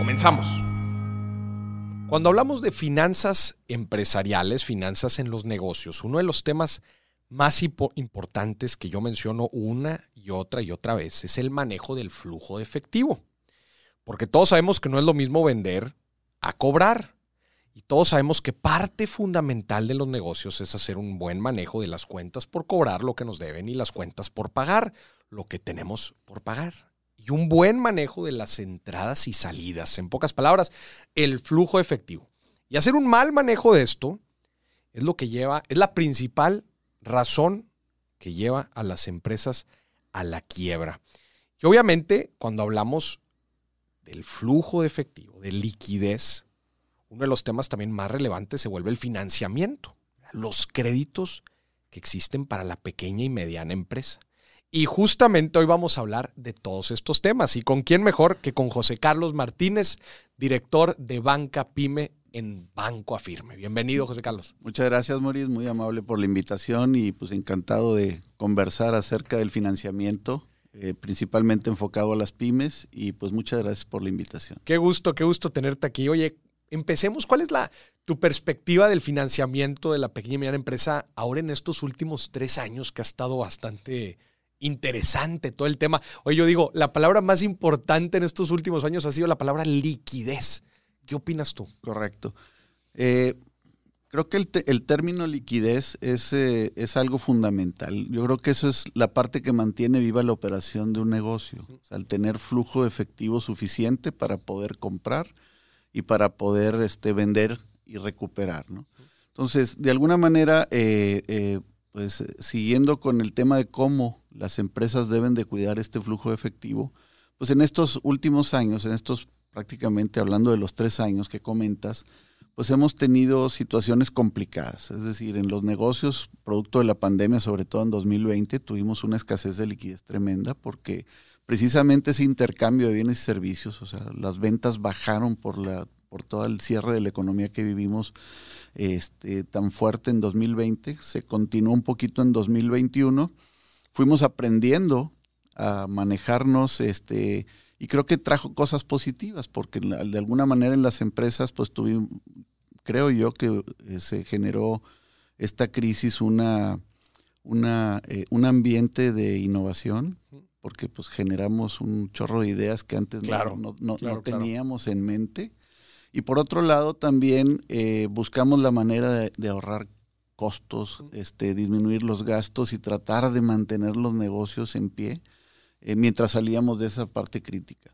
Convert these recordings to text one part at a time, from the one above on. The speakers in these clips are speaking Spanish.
Comenzamos. Cuando hablamos de finanzas empresariales, finanzas en los negocios, uno de los temas más importantes que yo menciono una y otra y otra vez es el manejo del flujo de efectivo. Porque todos sabemos que no es lo mismo vender a cobrar. Y todos sabemos que parte fundamental de los negocios es hacer un buen manejo de las cuentas por cobrar lo que nos deben y las cuentas por pagar lo que tenemos por pagar y un buen manejo de las entradas y salidas. En pocas palabras, el flujo efectivo. Y hacer un mal manejo de esto es lo que lleva, es la principal razón que lleva a las empresas a la quiebra. Y obviamente, cuando hablamos del flujo de efectivo, de liquidez, uno de los temas también más relevantes se vuelve el financiamiento, los créditos que existen para la pequeña y mediana empresa. Y justamente hoy vamos a hablar de todos estos temas. ¿Y con quién mejor que con José Carlos Martínez, director de Banca Pyme en Banco Afirme? Bienvenido, José Carlos. Muchas gracias, Maurice. Muy amable por la invitación y pues encantado de conversar acerca del financiamiento. Eh, principalmente enfocado a las pymes y pues muchas gracias por la invitación. Qué gusto, qué gusto tenerte aquí. Oye, empecemos. ¿Cuál es la tu perspectiva del financiamiento de la pequeña y mediana empresa ahora en estos últimos tres años que ha estado bastante interesante todo el tema. Oye, yo digo, la palabra más importante en estos últimos años ha sido la palabra liquidez. ¿Qué opinas tú? Correcto. Eh, creo que el, término liquidez es, eh, es, algo fundamental. Yo creo que eso es la parte que mantiene viva la operación de un negocio. O sea, el tener flujo efectivo suficiente para poder comprar y para poder este, vender y recuperar. ¿no? Entonces, de alguna manera, eh, pues siguiendo con el tema de cómo las empresas deben de cuidar este flujo efectivo, pues en estos últimos años, en estos prácticamente hablando de los tres años que comentas, pues hemos tenido situaciones complicadas. Es decir, en los negocios, producto de la pandemia, sobre todo en 2020, tuvimos una escasez de liquidez tremenda porque precisamente ese intercambio de bienes y servicios, o sea, las ventas bajaron por, la, por todo el cierre de la economía que vivimos este, tan fuerte en 2020, se continuó un poquito en 2021 fuimos aprendiendo a manejarnos, este, y creo que trajo cosas positivas, porque de alguna manera en las empresas, pues tuvimos, creo yo que eh, se generó esta crisis una, una eh, un ambiente de innovación, porque pues generamos un chorro de ideas que antes no, no, teníamos en mente. Y por otro lado, también eh, buscamos la manera de, de ahorrar costos, este, disminuir los gastos y tratar de mantener los negocios en pie eh, mientras salíamos de esa parte crítica.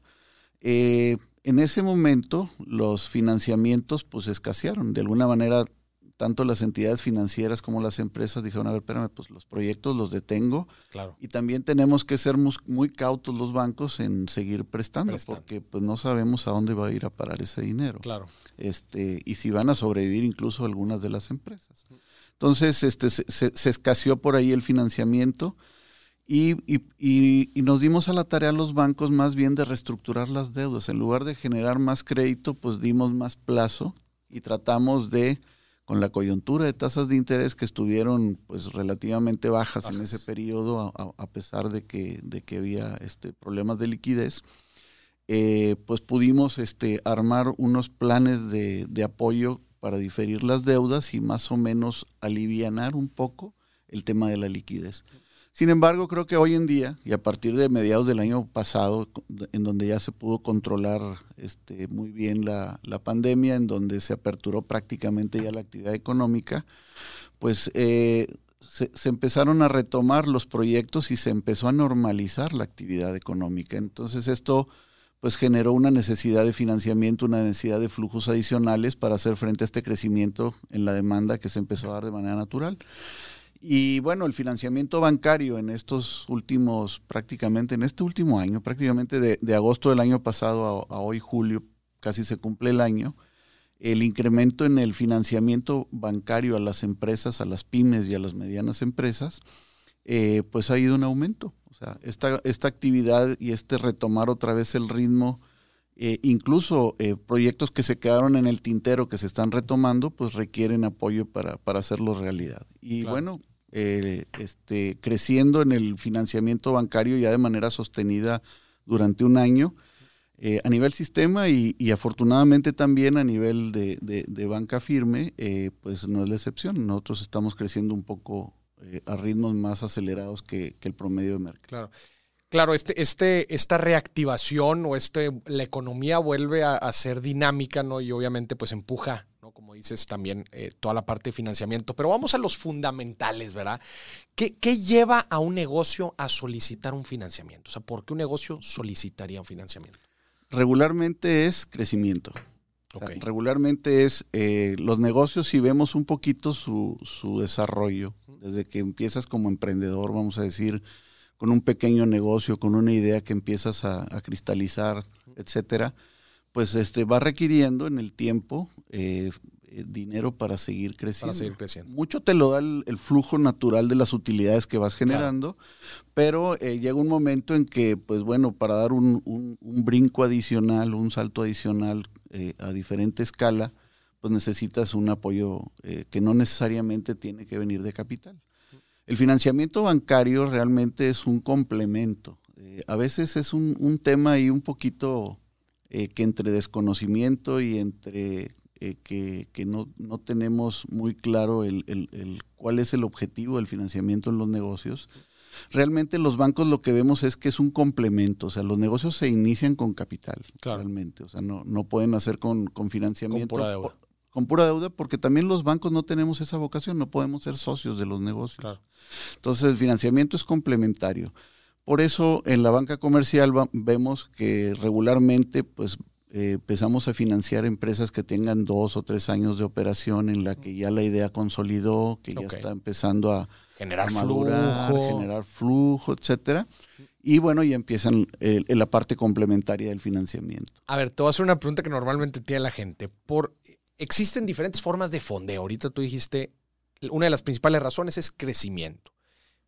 Eh, en ese momento los financiamientos pues escasearon. De alguna manera, tanto las entidades financieras como las empresas dijeron, a ver, espérame, pues los proyectos los detengo. Claro. Y también tenemos que ser muy, cautos los bancos en seguir prestando, porque pues no sabemos a dónde va a ir a parar ese dinero. Claro. Este, y si van a sobrevivir incluso algunas de las empresas. Entonces, este, se, escaseó por ahí el financiamiento y, nos dimos a la tarea los bancos más bien de reestructurar las deudas. En lugar de generar más crédito, pues dimos más plazo y tratamos de, con la coyuntura de tasas de interés que estuvieron pues relativamente bajas, en ese periodo, a, pesar de que, de que había este, problemas de liquidez, eh, pues pudimos este, armar unos planes de, de apoyo para diferir las deudas y más o menos alivianar un poco el tema de la liquidez. Sin embargo, creo que hoy en día, y a partir de mediados del año pasado, en donde ya se pudo controlar este, muy bien la, pandemia, en donde se aperturó prácticamente ya la actividad económica, pues eh, se, se, empezaron a retomar los proyectos y se empezó a normalizar la actividad económica. Entonces esto pues generó una necesidad de financiamiento, una necesidad de flujos adicionales para hacer frente a este crecimiento en la demanda que se empezó a dar de manera natural. Y bueno, el financiamiento bancario en estos últimos, prácticamente en este último año, prácticamente de, agosto del año pasado a, hoy, julio, casi se cumple el año, el incremento en el financiamiento bancario a las empresas, a las pymes y a las medianas empresas, eh, pues ha ido en aumento. O sea, esta, esta actividad y este retomar otra vez el ritmo, eh, incluso eh, proyectos que se quedaron en el tintero, que se están retomando, pues requieren apoyo para, para hacerlo realidad. Y bueno, este, creciendo en el financiamiento bancario ya de manera sostenida durante un año. a nivel sistema y, afortunadamente también a nivel de, banca firme, pues no es la excepción. Nosotros estamos creciendo un poco eh, a ritmos más acelerados que, el promedio de mercado. Claro. Claro, este, este, esta reactivación o este, la economía vuelve a, ser dinámica, ¿no? Y obviamente, pues empuja, ¿no? Como dices, también eh, toda la parte de financiamiento. Pero vamos a los fundamentales, ¿verdad? ¿Qué, ¿Qué, lleva a un negocio a solicitar un financiamiento? O sea, ¿por qué un negocio solicitaría un financiamiento? Regularmente es crecimiento regularmente es eh, los negocios, si vemos un poquito su, desarrollo, desde que empiezas como emprendedor, vamos a decir, con un pequeño negocio, con una idea que empiezas a, cristalizar, etcétera, pues este va requiriendo en el tiempo eh, eh, dinero para seguir creciendo. Para seguir creciendo. Mucho te lo da el, flujo natural de las utilidades que vas generando, pero llega un momento en que, pues bueno, para dar un, un brinco adicional, un salto adicional eh, a diferente escala, pues necesitas un apoyo eh, que no necesariamente tiene que venir de capital. El financiamiento bancario realmente es un complemento. Eh, a veces es un, tema ahí un poquito que entre desconocimiento y entre que, no, tenemos muy claro el, cuál es el objetivo del financiamiento en los negocios realmente los bancos lo que vemos es que es un complemento, o sea, los negocios se inician con capital, realmente, o sea, no, no pueden hacer con, financiamiento. Con pura deuda. con pura deuda, porque también los bancos no tenemos esa vocación, no podemos ser socios de los negocios. Entonces, el financiamiento es complementario. Por eso, en la banca comercial vemos que regularmente, pues, eh, empezamos a financiar empresas que tengan dos o tres años de operación en la que ya la idea consolidó, que ya está empezando a, generar madurar, flujo. generar flujo, etcétera. Y bueno, ya empiezan la parte complementaria del financiamiento. A ver, te voy a hacer una pregunta que normalmente tiene la gente. Por, existen diferentes formas de fondeo. Ahorita tú dijiste, una de las principales razones es crecimiento.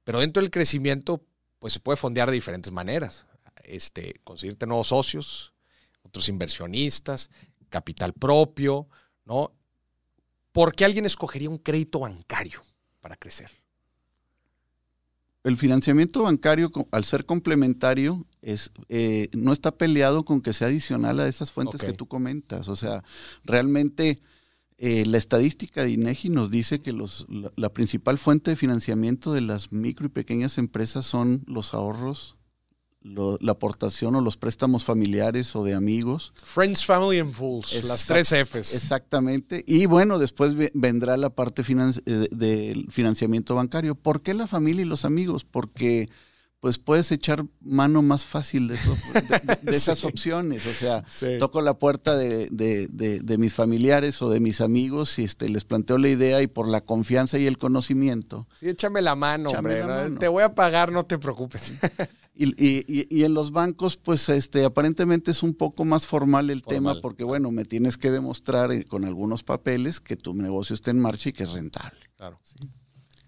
Pero dentro del crecimiento, pues se puede fondear de diferentes maneras. Este, conseguirte nuevos socios, otros inversionistas, capital propio, ¿no? ¿Por qué alguien escogería un crédito bancario para crecer? el financiamiento bancario, al ser complementario, es, eh, no está peleado con que sea adicional a esas fuentes que tú comentas. O sea, realmente eh, la estadística de INEGI nos dice que los, la, principal fuente de financiamiento de las micro y pequeñas empresas son los ahorros la aportación o los préstamos familiares o de amigos. Friends, Family and Fools, las tres Fs. Exactamente. Y bueno, después vendrá la parte eh, del financiamiento bancario. ¿Por qué la familia y los amigos? Porque pues puedes echar mano más fácil de, esas opciones. O sea, toco la puerta de, mis familiares o de mis amigos y este, les planteo la idea y por la confianza y el conocimiento. Sí, échame la mano, hombre. Te voy a pagar, no te preocupes. Y, en los bancos, pues este, aparentemente es un poco más formal el tema porque, bueno, me tienes que demostrar eh, con algunos papeles que tu negocio está en marcha y que es rentable. Claro.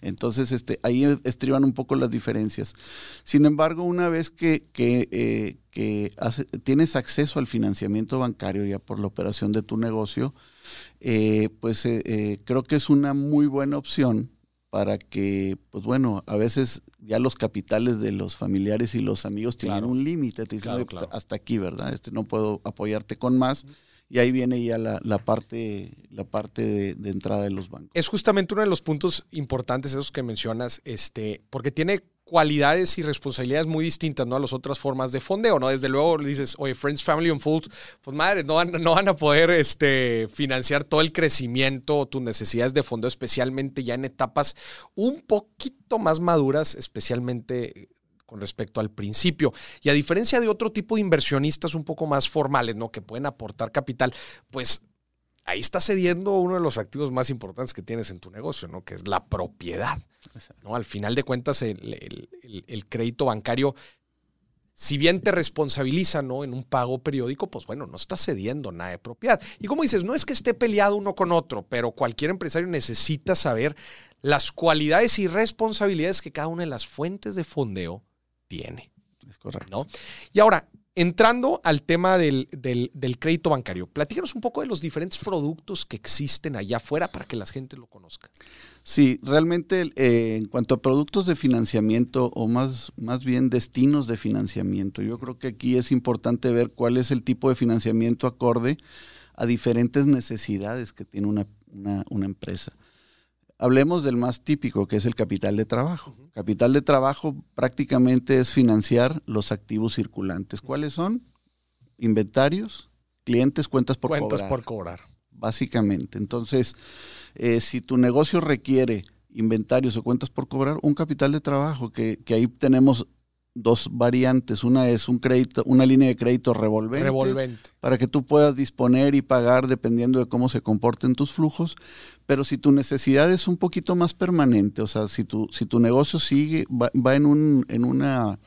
Entonces, este, ahí estriban un poco las diferencias. Sin embargo, una vez que, que, eh, tienes acceso al financiamiento bancario ya por la operación de tu negocio, eh, pues creo que es una muy buena opción para que, pues bueno, a veces ya los capitales de los familiares y los amigos tienen un límite, te dicen, pues, hasta aquí, ¿verdad? Este no puedo apoyarte con más. Y ahí viene ya la, parte, la parte de, entrada de los bancos. Es justamente uno de los puntos importantes esos que mencionas, este, porque tiene cualidades y responsabilidades muy distintas ¿no? a las otras formas de fondeo, ¿no? Desde luego dices, oye, Friends, Family and Fools, pues madre, no van, no van a poder este, financiar todo el crecimiento o tus necesidades de fondeo, especialmente ya en etapas un poquito más maduras, especialmente con respecto al principio. Y a diferencia de otro tipo de inversionistas un poco más formales, ¿no? Que pueden aportar capital, pues ahí está cediendo uno de los activos más importantes que tienes en tu negocio, ¿no? Que es la propiedad. ¿no? Al final de cuentas, el, crédito bancario, si bien te responsabiliza ¿no? en un pago periódico, pues bueno, no está cediendo nada de propiedad. Y como dices, no es que esté peleado uno con otro, pero cualquier empresario necesita saber las cualidades y responsabilidades que cada una de las fuentes de fondeo tiene. Es correcto. ¿no? Y ahora, entrando al tema del, crédito bancario, platícanos un poco de los diferentes productos que existen allá afuera para que la gente lo conozca. Sí, realmente eh, en cuanto a productos de financiamiento o más, más bien destinos de financiamiento, yo creo que aquí es importante ver cuál es el tipo de financiamiento acorde a diferentes necesidades que tiene una empresa. Hablemos del más típico, que es el capital de trabajo. Capital de trabajo prácticamente es financiar los activos circulantes. ¿Cuáles son? Inventarios, clientes, cuentas por cobrar. Cuentas por cobrar. Básicamente. Entonces, eh, si tu negocio requiere inventarios o cuentas por cobrar, un capital de trabajo, que, que ahí tenemos dos variantes. Una es un crédito, una línea de crédito revolvente, revolvente, para que tú puedas disponer y pagar dependiendo de cómo se comporten tus flujos. Pero si tu necesidad es un poquito más permanente, o sea, si tu, si tu negocio sigue, va, en un, en una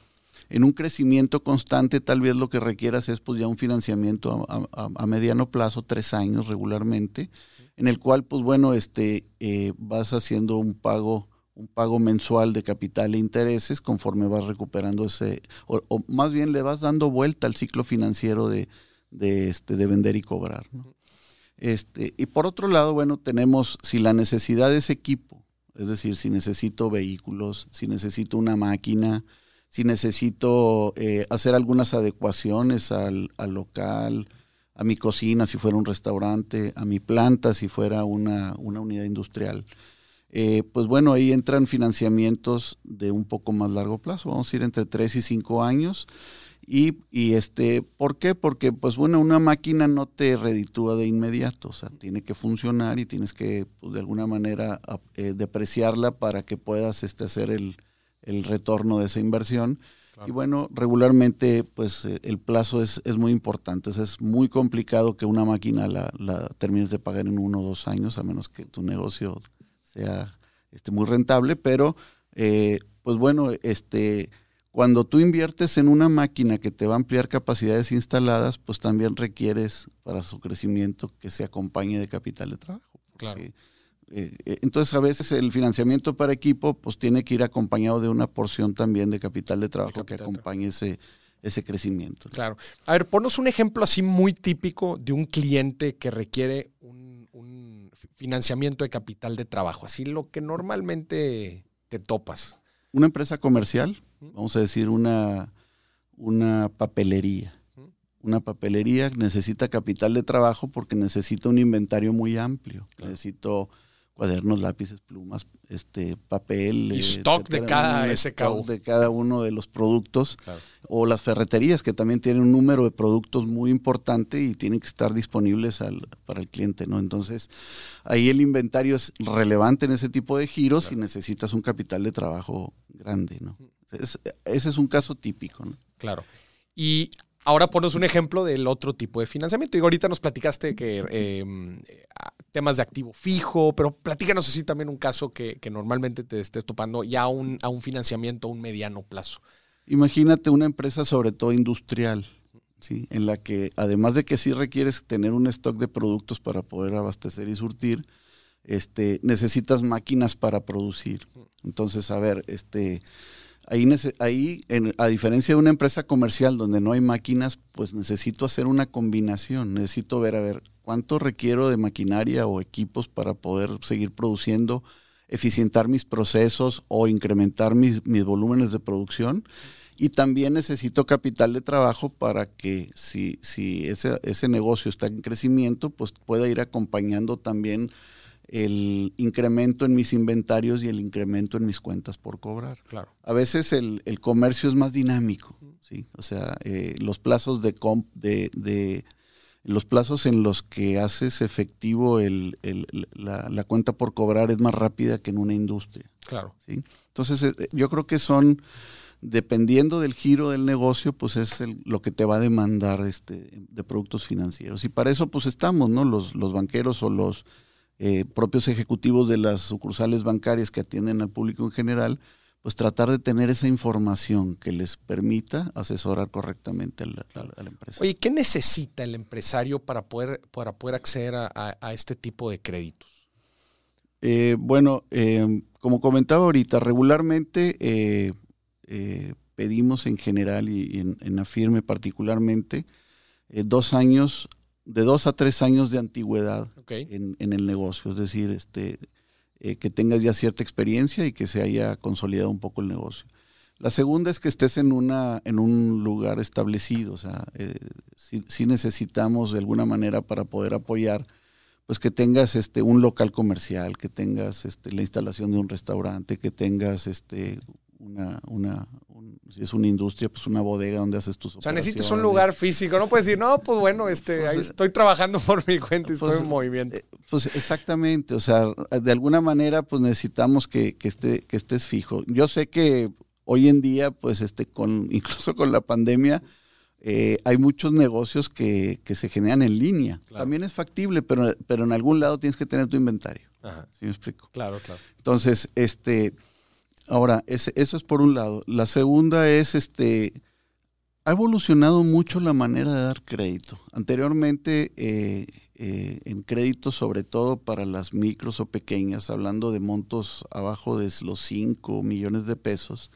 en un crecimiento constante, tal vez lo que requieras es pues ya un financiamiento a, mediano plazo, tres años regularmente, en el cual, pues bueno, este, eh, vas haciendo un pago un pago mensual de capital e intereses conforme vas recuperando ese, o, más bien le vas dando vuelta al ciclo financiero de, de, este, de vender y cobrar. Este, y por otro lado, bueno, tenemos, si la necesidad es equipo, es decir, si necesito vehículos, si necesito una máquina, si necesito eh, hacer algunas adecuaciones al, al, local, a mi cocina si fuera un restaurante, a mi planta si fuera una, una unidad industrial. Eh, pues bueno, ahí entran financiamientos de un poco más largo plazo, vamos a ir entre 3 y 5 años. Y, este, ¿por qué? Porque, pues bueno, una máquina no te reditúa de inmediato, o sea, tiene que funcionar y tienes que, pues, de alguna manera, eh, depreciarla para que puedas este, hacer el, retorno de esa inversión. Y bueno, regularmente, pues eh, el plazo es, es muy importante, es muy complicado que una máquina la, la termines de pagar en uno o dos años, a menos que tu negocio sea este, muy rentable, pero eh, pues bueno, este, cuando tú inviertes en una máquina que te va a ampliar capacidades instaladas, pues también requieres para su crecimiento que se acompañe de capital de trabajo. Claro. Eh, eh, entonces a veces el financiamiento para equipo pues tiene que ir acompañado de una porción también de capital de trabajo que acompañe ese, ese crecimiento. Claro. A ver, ponos un ejemplo así muy típico de un cliente que requiere un financiamiento de capital de trabajo, así lo que normalmente te topas. Una empresa comercial, vamos a decir una, una papelería. Una papelería necesita capital de trabajo porque necesita un inventario muy amplio. Necesito cuadernos, lápices, plumas, este, papel. Y stock de cada SKU. de cada uno de los productos. O las ferreterías, que también tienen un número de productos muy importante y tienen que estar disponibles para el cliente, ¿no? Entonces, ahí el inventario es relevante en ese tipo de giros y necesitas un capital de trabajo grande, ¿no? ese es un caso típico, ¿no? Claro. Y Ahora ponos un ejemplo del otro tipo de financiamiento. Y ahorita nos platicaste que em, temas de activo fijo, pero platícanos así también un caso que, normalmente te estés topando ya un, a un financiamiento a un mediano plazo. Imagínate una empresa sobre todo industrial, ¿sí? en la que además de que sí requieres tener un stock de productos para poder abastecer y surtir, este, necesitas máquinas para producir. Entonces, a ver, este Ahí, ahí a diferencia de una empresa comercial donde no hay máquinas, pues necesito hacer una combinación. Necesito ver, a ver, cuánto requiero de maquinaria o equipos para poder seguir produciendo, eficientar mis procesos o incrementar mis, mis volúmenes de producción. Y también necesito capital de trabajo para que si, si ese, ese negocio está en crecimiento, pues pueda ir acompañando también el incremento en mis inventarios y el incremento en mis cuentas por cobrar. Claro. A veces el, comercio es más dinámico, ¿sí? O sea, eh, los plazos de, comp, de, de, los plazos en los que haces efectivo el, la, la, cuenta por cobrar es más rápida que en una industria. Claro. ¿sí? Entonces, eh, yo creo que son dependiendo del giro del negocio, pues es lo que te va a demandar este, de productos financieros. Y para eso pues estamos, ¿no? Los, los banqueros o los eh, propios ejecutivos de las sucursales bancarias que atienden al público en general, pues tratar de tener esa información que les permita asesorar correctamente a la, empresa. Oye, ¿qué necesita el empresario para poder, para poder acceder a, este tipo de créditos? Eh, bueno, eh, como comentaba ahorita, regularmente pedimos en general y en, en Afirme particularmente dos años de dos a tres años de antigüedad en, el negocio, es decir, este, eh, que tengas ya cierta experiencia y que se haya consolidado un poco el negocio. La segunda es que estés en, una, en un lugar establecido, o sea, eh, si, necesitamos de alguna manera para poder apoyar, pues que tengas este, un local comercial, que tengas este, la instalación de un restaurante, que tengas este, una, una si es una industria, pues una bodega donde haces tus O sea, necesitas un lugar físico, no puedes decir, no, pues bueno, este, pues, ahí estoy trabajando por mi cuenta y estoy pues, en movimiento. Eh, pues exactamente, o sea, de alguna manera, pues necesitamos que, que, esté, que estés fijo. Yo sé que hoy en día, pues este, con, incluso con la pandemia, eh, hay muchos negocios que, que, se generan en línea. También es factible, pero, pero en algún lado tienes que tener tu inventario. Ajá. ¿Sí me explico? Claro, claro. Entonces, este Ahora, eso es por un lado. La segunda es, este, ha evolucionado mucho la manera de dar crédito. Anteriormente, eh, eh, en crédito, sobre todo para las micros o pequeñas, hablando de montos abajo de los 5 millones de pesos,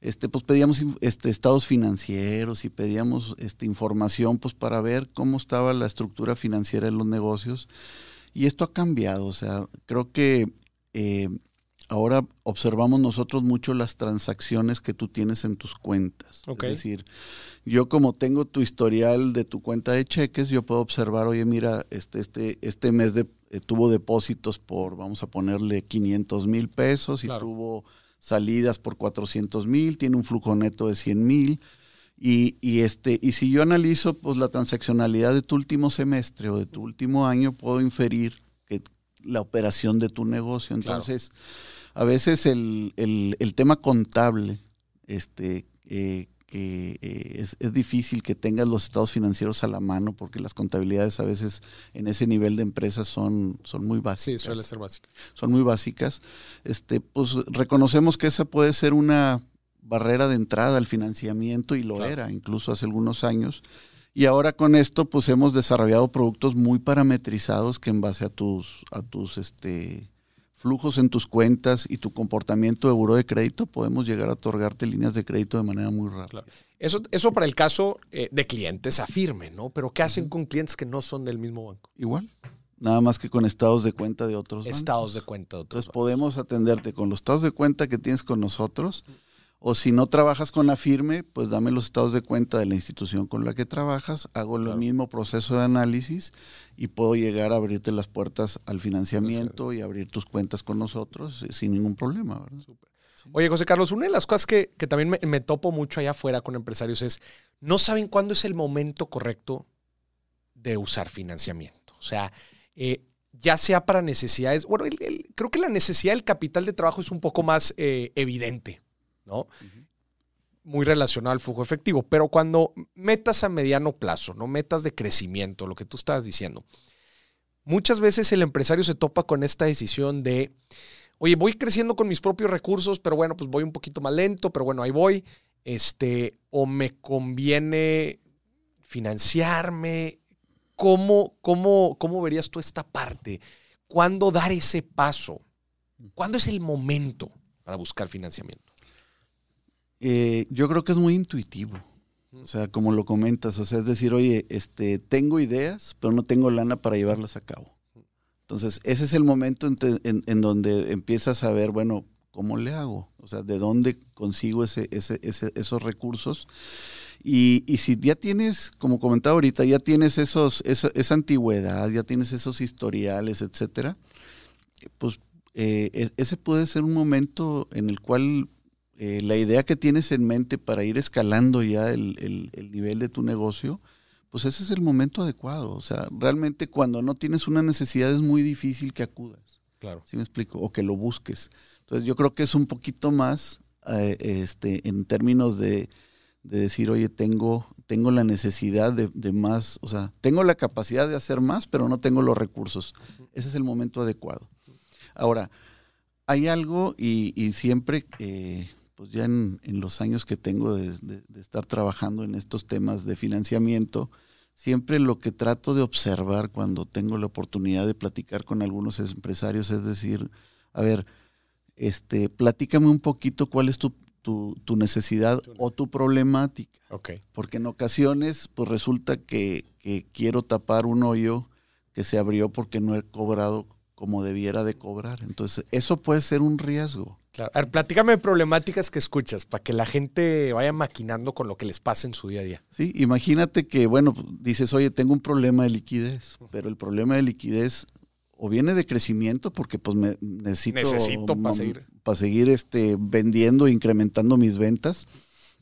este, pues pedíamos este, estados financieros y pedíamos este, información pues, para ver cómo estaba la estructura financiera de los negocios. Y esto ha cambiado. O sea, creo que eh, ahora observamos nosotros mucho las transacciones que tú tienes en tus cuentas. Es decir, yo como tengo tu historial de tu cuenta de cheques, yo puedo observar, oye, mira, este, este, este mes de, eh, tuvo depósitos por, vamos a ponerle 500 mil pesos y tuvo salidas por 400 mil, tiene un flujo neto de 100 mil. Y, y, este, y si yo analizo pues, la transaccionalidad de tu último semestre o de tu último año, puedo inferir que la operación de tu negocio. Entonces, a veces el, tema contable, este, eh, que eh, es, difícil que tengas los estados financieros a la mano porque las contabilidades a veces en ese nivel de empresas son, son muy básicas. Sí, suele ser básico. Son muy básicas. Este, pues reconocemos que esa puede ser una barrera de entrada al financiamiento y lo era incluso hace algunos años. Y ahora con esto pues hemos desarrollado productos muy parametrizados que en base a tus, a tus este, flujos en tus cuentas y tu comportamiento de buro de crédito, podemos llegar a otorgarte líneas de crédito de manera muy rápida. Eso, eso para el caso eh, de clientes afirme, ¿no? Pero ¿qué hacen con clientes que no son del mismo banco? Igual. Nada más que con estados de cuenta de otros estados de cuenta de otros Entonces podemos atenderte con los estados de cuenta que tienes con nosotros. O si no trabajas con la firme, pues dame los estados de cuenta de la institución con la que trabajas, hago el mismo proceso de análisis y puedo llegar a abrirte las puertas al financiamiento y abrir tus cuentas con nosotros eh, sin ningún problema. Oye, José Carlos, una de las cosas que, también me, topo mucho allá afuera con empresarios es, no saben cuándo es el momento correcto de usar financiamiento. O sea, eh, ya sea para necesidades, bueno, creo que la necesidad del capital de trabajo es un poco más eh, evidente ¿no? Muy relacionado al flujo efectivo. Pero cuando metas a mediano plazo, ¿no? Metas de crecimiento, lo que tú estabas diciendo. Muchas veces el empresario se topa con esta decisión de, oye, voy creciendo con mis propios recursos, pero bueno, pues voy un poquito más lento, pero bueno, ahí voy. Este, o me conviene financiarme. ¿Cómo, cómo, cómo verías tú esta parte? ¿Cuándo dar ese paso? ¿Cuándo es el momento para buscar financiamiento? Eh, yo creo que es muy intuitivo. O sea, como lo comentas, o sea, es decir, oye, este, tengo ideas, pero no tengo lana para llevarlas a cabo. Entonces, ese es el momento en, donde empiezas a ver, bueno, ¿cómo le hago? O sea, ¿de dónde consigo ese, ese, esos recursos? Y, si ya tienes, como comentaba ahorita, ya tienes esos, esa, esa antigüedad, ya tienes esos historiales, etcétera, pues eh, e, ese puede ser un momento en el cual eh, la idea que tienes en mente para ir escalando ya el, nivel de tu negocio, pues ese es el momento adecuado. O sea, realmente cuando no tienes una necesidad es muy difícil que acudas. Claro. ¿Sí me explico? O que lo busques. Entonces yo creo que es un poquito más eh, este, en términos de, decir, oye, tengo, tengo la necesidad de, de, más, o sea, tengo la capacidad de hacer más, pero no tengo los recursos. Ese es el momento adecuado. Ahora, hay algo y, siempre, eh, pues ya en, los años que tengo de, estar trabajando en estos temas de financiamiento, siempre lo que trato de observar cuando tengo la oportunidad de platicar con algunos empresarios es decir, a ver, este, platícame un poquito cuál es tu, necesidad o tu problemática. Porque en ocasiones, pues resulta que, que quiero tapar un hoyo que se abrió porque no he cobrado como debiera de cobrar. Entonces, eso puede ser un riesgo. Claro. A ver, platícame de problemáticas que escuchas para que la gente vaya maquinando con lo que les pasa en su día a día. Sí, imagínate que, bueno, dices, oye, tengo un problema de liquidez, pero el problema de liquidez o viene de crecimiento porque pues me necesito, necesito para seguir, para seguir este, vendiendo e incrementando mis ventas,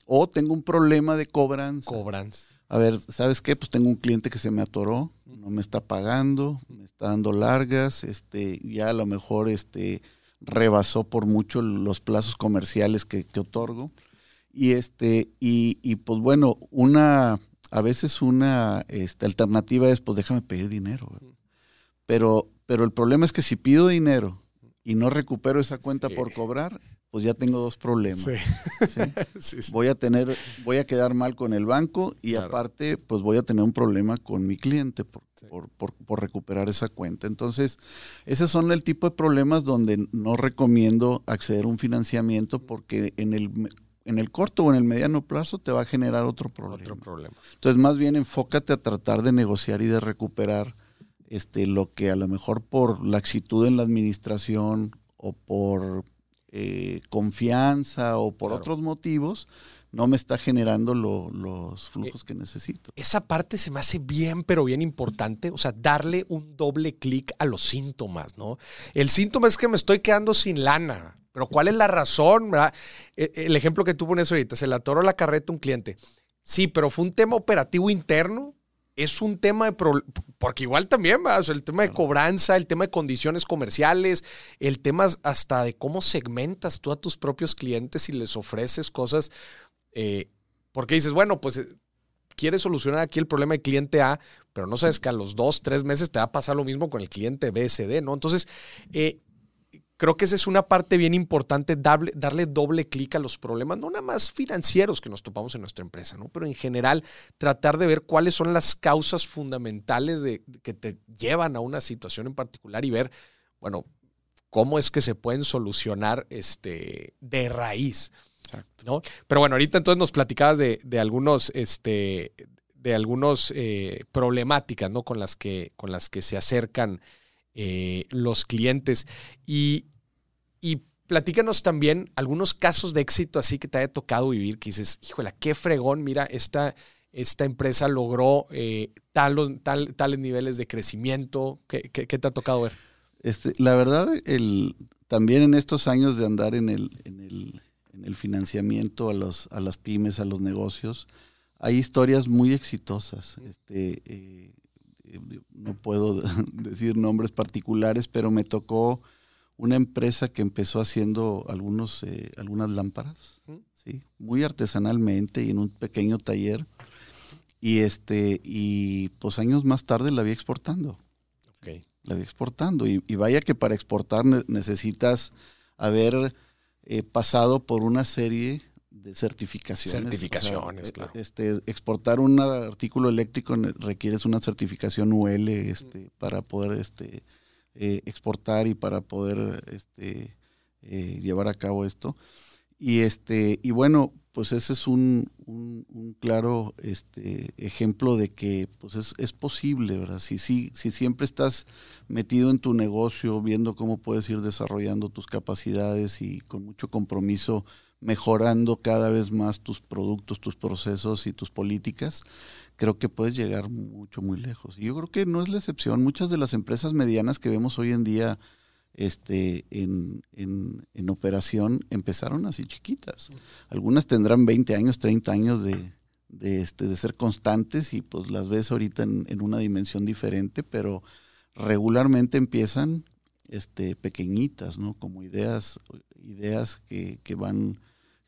o tengo un problema de cobranza. Cobranza a ver, ¿sabes qué? Pues tengo un cliente que se me atoró, no me está pagando, me está dando largas, este, ya a lo mejor este, rebasó por mucho los plazos comerciales que, que otorgo. Y este, y, y, pues bueno, una, a veces una este, alternativa es, pues déjame pedir dinero. Pero, pero el problema es que si pido dinero y no recupero esa cuenta por cobrar, pues ya tengo dos problemas. voy a tener, voy a quedar mal con el banco y aparte, pues voy a tener un problema con mi cliente por, por, recuperar esa cuenta. Entonces, esos son el tipo de problemas donde no recomiendo acceder a un financiamiento porque en el en el corto o en el mediano plazo te va a generar otro problema. Otro problema. Entonces, más bien enfócate a tratar de negociar y de recuperar este, lo que a lo mejor por laxitud en la administración o por eh, confianza o por otros motivos, no me está generando los flujos que necesito. Esa parte se me hace bien, pero bien importante, o sea, darle un doble clic a los síntomas, ¿no? El síntoma es que me estoy quedando sin lana, pero ¿cuál es la razón? E, el ejemplo que tú pones ahorita, se le atoró la carreta a un cliente. Sí, pero fue un tema operativo interno es un tema de porque igual también va, el tema de cobranza, el tema de condiciones comerciales, el tema hasta de cómo segmentas tú a tus propios clientes y les ofreces cosas, eh, porque dices, bueno, pues eh, quieres solucionar aquí el problema del cliente A, pero no sabes que a los dos, tres meses te va a pasar lo mismo con el cliente B, C, D, ¿no? Entonces, eh, creo que esa es una parte bien importante, darle, darle doble clic a los problemas, no nada más financieros que nos topamos en nuestra empresa, ¿no? pero en general tratar de ver cuáles son las causas fundamentales de, que te llevan a una situación en particular y ver, bueno, cómo es que se pueden solucionar este, de raíz. ¿no? Pero bueno, ahorita entonces nos platicabas de, algunos, este, de algunos eh, problemáticas, ¿no? Con las que, con las que se acercan eh, los clientes. Y, y platícanos también algunos casos de éxito así que te haya tocado vivir, que dices, híjole, qué fregón, mira, esta, esta empresa logró eh, tal, tal, tales niveles de crecimiento. ¿Qué, te ha tocado ver? Este, la verdad, el, también en estos años de andar en el, en el, en el financiamiento a, los, a las pymes, a los negocios, hay historias muy exitosas. Este, eh, no puedo decir nombres particulares, pero me tocó una empresa que empezó haciendo algunos, eh, algunas lámparas, ¿sí? muy artesanalmente y en un pequeño taller. Y, este, y pues años más tarde la vi exportando. La vi exportando. Y, vaya que para exportar necesitas haber eh, pasado por una serie de certificaciones. Certificaciones, claro. Este, exportar un artículo eléctrico requieres una certificación UL este, para poder este, eh, exportar y para poder este, eh, llevar a cabo esto. Y, este, y bueno, pues ese es un, claro este, ejemplo de que pues es, es, posible, ¿verdad? Si, si, si siempre estás metido en tu negocio, viendo cómo puedes ir desarrollando tus capacidades y con mucho compromiso, mejorando cada vez más tus productos, tus procesos y tus políticas, creo que puedes llegar mucho, muy lejos. Y yo creo que no es la excepción. Muchas de las empresas medianas que vemos hoy en día este, en, en, operación empezaron así chiquitas. Algunas tendrán 20 años, 30 años de, de, este, de ser constantes y pues las ves ahorita en, en, una dimensión diferente, pero regularmente empiezan este, pequeñitas, ¿no? Como ideas, ideas que, que van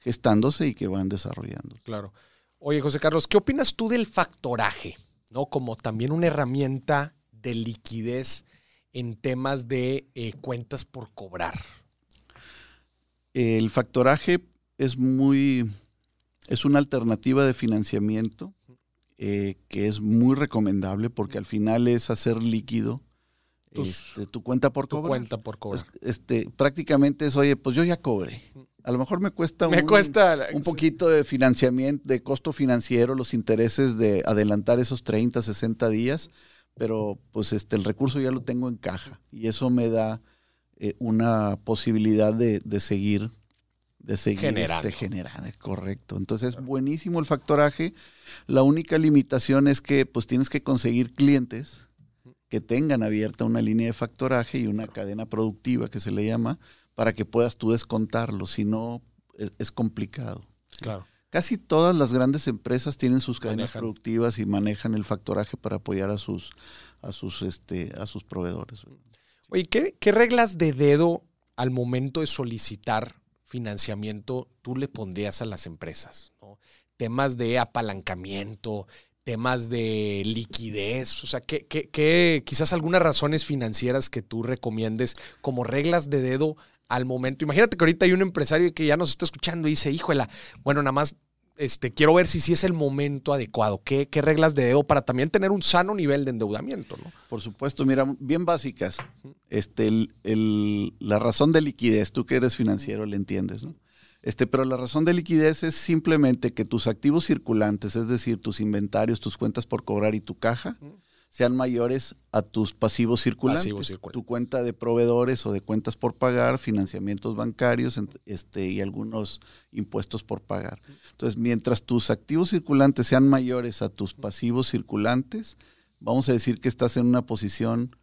gestándose y que van desarrollando. Claro. Oye, José Carlos, ¿qué opinas tú del factoraje? ¿No? Como también una herramienta de liquidez en temas de eh, cuentas por cobrar. El factoraje es muy, es una alternativa de financiamiento eh, que es muy recomendable porque al final es hacer líquido este, tu cuenta por cobrar. cuenta por cobrar. Este, prácticamente es, oye, pues yo ya cobré. A lo mejor me cuesta, me un, cuesta un poquito de financiamiento, de costo financiero, los intereses de adelantar esos 30, 60 días, pero pues este, el recurso ya lo tengo en caja y eso me da eh, una posibilidad de, de seguir de seguir generando. Este, generando. Correcto. Entonces, es buenísimo el factoraje. La única limitación es que pues tienes que conseguir clientes que tengan abierta una línea de factoraje y una cadena productiva que se le llama para que puedas tú descontarlo. Si no, es, es complicado. Claro. Casi todas las grandes empresas tienen sus cadenas Manejan. productivas y manejan el factoraje para apoyar a sus, a sus, este, a sus proveedores. Oye, ¿qué, ¿qué reglas de dedo al momento de solicitar financiamiento tú le pondrías a las empresas? ¿no? Temas de apalancamiento, temas de liquidez, o sea, ¿qué, qué, qué- quizás algunas razones financieras que tú recomiendes como reglas de dedo al momento? Imagínate que ahorita hay un empresario que ya nos está escuchando y dice, híjola, bueno, nada más este, quiero ver si sí es el momento adecuado. ¿Qué, ¿Qué reglas de dedo para también tener un sano nivel de endeudamiento? ¿no? Por supuesto, mira, bien básicas. Este, el- el- la razón de liquidez, tú que eres financiero le entiendes, ¿no? Este, pero la razón de liquidez es simplemente que tus activos circulantes, es decir, tus inventarios, tus cuentas por cobrar y tu caja, sean mayores a tus pasivos circulantes. Pasivos circulantes. Tu cuenta de proveedores o de cuentas por pagar, financiamientos bancarios este, y algunos impuestos por pagar. Entonces, mientras tus activos circulantes sean mayores a tus pasivos circulantes, vamos a decir que estás en una posición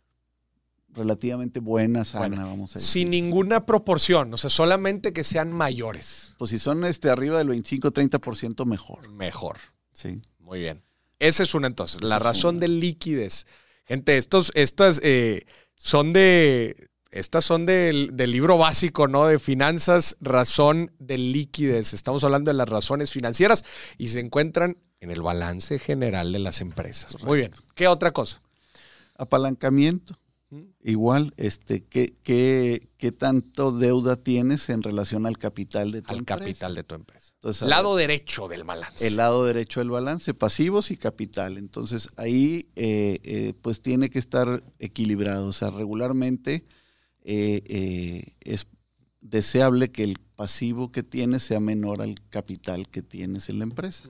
relativamente buena, sana, vamos a decir. Sin ninguna proporción, o sea, solamente que sean mayores. Pues si son este, arriba del 25-30% mejor. Mejor. Sí. Muy bien. Esa es una entonces. La razón de liquidez. Gente, estos, estas eh, son de. Estas son del, del libro básico, ¿no? De finanzas, razón de liquidez. Estamos hablando de las razones financieras y se encuentran en el balance general de las empresas. Muy bien. ¿Qué otra cosa? Apalancamiento. Igual, este, ¿qué, qué, qué tanto deuda tienes en relación al capital de tu Al empresa? capital de tu empresa. Entonces, Lado derecho del balance. el lado derecho del balance, pasivos y capital. Entonces ahí eh, eh, pues tiene que estar equilibrado. O sea, regularmente eh, eh, es deseable que el pasivo que tienes sea menor al capital que tienes en la empresa.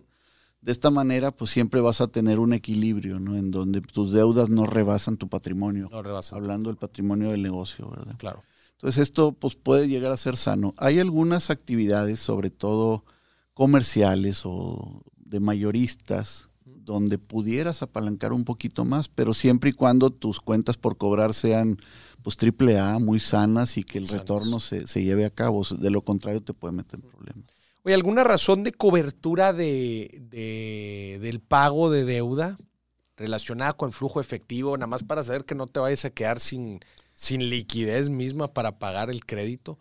De esta manera, pues siempre vas a tener un equilibrio, ¿no? En donde tus deudas no rebasan tu patrimonio. No rebasa. Hablando del patrimonio del negocio, ¿verdad? Claro. Entonces esto pues, puede llegar a ser sano. Hay algunas actividades, sobre todo comerciales o de mayoristas, donde pudieras apalancar un poquito más, pero siempre y cuando tus cuentas por cobrar sean pues triple A, muy sanas y que el Sanas. retorno se, se lleve a cabo. De lo contrario te puede meter en problemas. Oye, ¿alguna razón de cobertura de, de- del pago de deuda relacionada con el flujo efectivo? Nada más para saber que no te vayas a quedar sin, sin liquidez misma para pagar el crédito.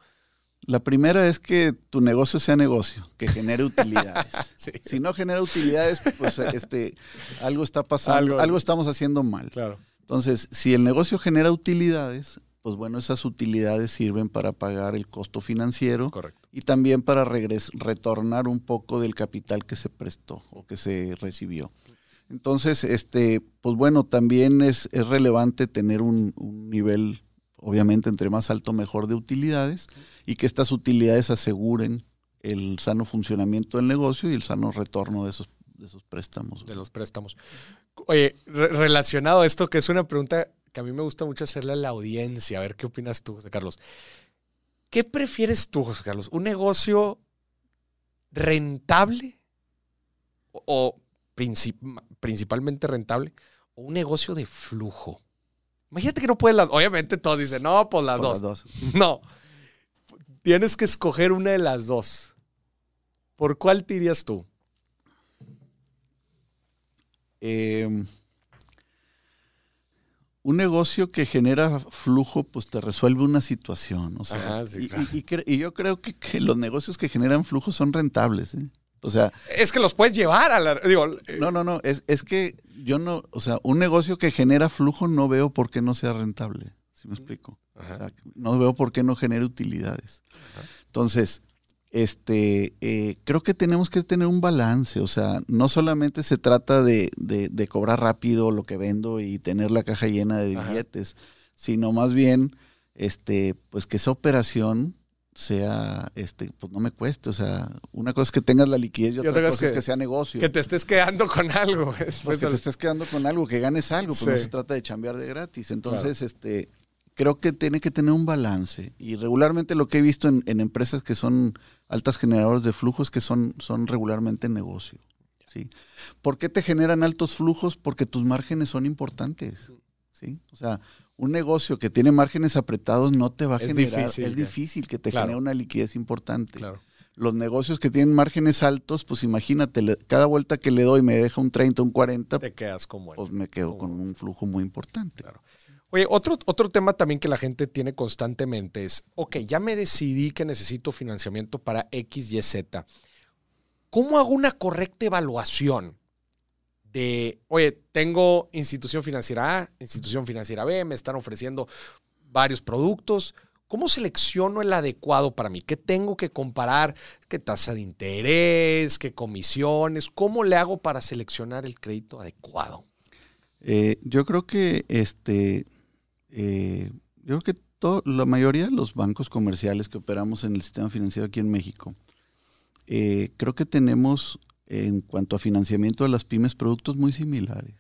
La primera es que tu negocio sea negocio, que genere utilidades. Sí. Si no genera utilidades, pues este, algo está pasando, Algo- algo estamos haciendo mal. Claro. Entonces, si el negocio genera utilidades, pues bueno, esas utilidades sirven para pagar el costo financiero Correcto. y también para regres- retornar un poco del capital que se prestó o que se recibió. Entonces, este, pues bueno, también es, es relevante tener un, un nivel, obviamente, entre más alto mejor de utilidades y que estas utilidades aseguren el sano funcionamiento del negocio y el sano retorno de esos, de esos préstamos. De los préstamos. Oye, re- relacionado a esto, que es una pregunta que a mí me gusta mucho hacerle a la audiencia, a ver qué opinas tú, José Carlos. ¿Qué prefieres tú, José Carlos? ¿Un negocio rentable o, o princip- principalmente rentable o un negocio de flujo? Imagínate que no puedes las... Obviamente todos dicen, no, pues las Por dos. las dos. No. Tienes que escoger una de las dos. ¿Por cuál te irías tú? Eh, un negocio que genera flujo, pues te resuelve una situación. O sea, y, yo creo que, los negocios que generan flujo son rentables. ¿eh? O sea. Es que los puedes llevar a la. Digo, eh, no, no, no. Es, es, que yo no. O sea, un negocio que genera flujo no veo por qué no sea rentable. ¿Sí me explico? no veo por qué no genere utilidades. Entonces, este, eh, creo que tenemos que tener un balance, o sea, no solamente se trata de, cobrar rápido lo que vendo y tener la caja llena de billetes, sino más bien, este, pues que esa operación sea, este, pues no me cueste, o sea, una cosa es que tengas la liquidez y otra cosa es que sea negocio. Que te estés quedando con algo. Pues que te estés quedando con algo, que ganes algo, pues no se trata de chambear de gratis. Entonces, este, creo que tiene que tener un balance. Y regularmente lo que he visto en, empresas que son altas generadoras de flujos, que son, son regularmente negocio. ¿sí? ¿Por qué te generan altos flujos? Porque tus márgenes son importantes. ¿sí? O sea, un negocio que tiene márgenes apretados no te va a generar, es difícil que te genere una liquidez importante. Los negocios que tienen márgenes altos, pues imagínate, cada vuelta que le doy me deja un 30, un 40, te quedas como pues me quedo con un flujo muy importante. Claro. Oye, otro, otro tema también que la gente tiene constantemente es, ok, ya me decidí que necesito financiamiento para X, Y, Z. ¿Cómo hago una correcta evaluación de, oye, tengo institución financiera A, institución financiera B, me están ofreciendo varios productos? ¿Cómo selecciono el adecuado para mí? ¿Qué tengo que comparar? ¿Qué tasa de interés? ¿Qué comisiones? ¿Cómo le hago para seleccionar el crédito adecuado? Eh, yo creo que este, eh, yo creo que todo, la mayoría de los bancos comerciales que operamos en el sistema financiero aquí en México, eh, creo que tenemos en cuanto a financiamiento de las pymes productos muy similares,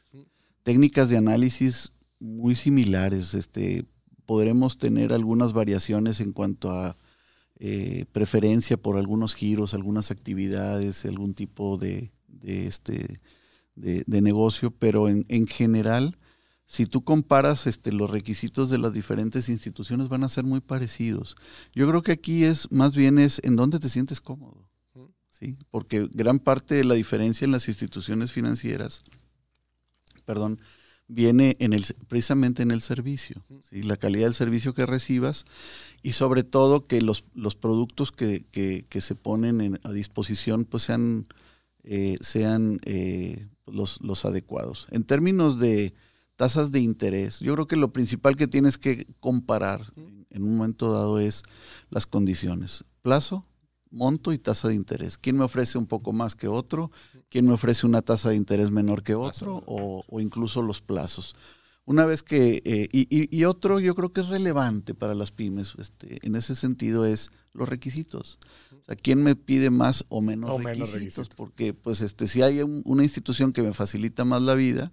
técnicas de análisis muy similares. Este, podremos tener algunas variaciones en cuanto a eh, preferencia por algunos giros, algunas actividades, algún tipo de, este, de, negocio, pero en, en general si tú comparas este, los requisitos de las diferentes instituciones van a ser muy parecidos. Yo creo que aquí es más bien es en dónde te sientes cómodo. ¿sí? Porque gran parte de la diferencia en las instituciones financieras, perdón, viene en el, precisamente en el servicio, ¿sí? la calidad del servicio que recibas y sobre todo que los, los productos que, que, se ponen a disposición pues sean, eh, sean eh, los, los adecuados. En términos de tasas de interés. Yo creo que lo principal que tienes que comparar en un momento dado es las condiciones. Plazo, monto y tasa de interés. ¿Quién me ofrece un poco más que otro? ¿Quién me ofrece una tasa de interés menor que otro? O, incluso los plazos. Una vez que, eh, y, otro yo creo que es relevante para las pymes, este, en ese sentido es los requisitos. O sea, ¿quién me pide más o menos, requisitos? Porque pues este, si hay una institución que me facilita más la vida,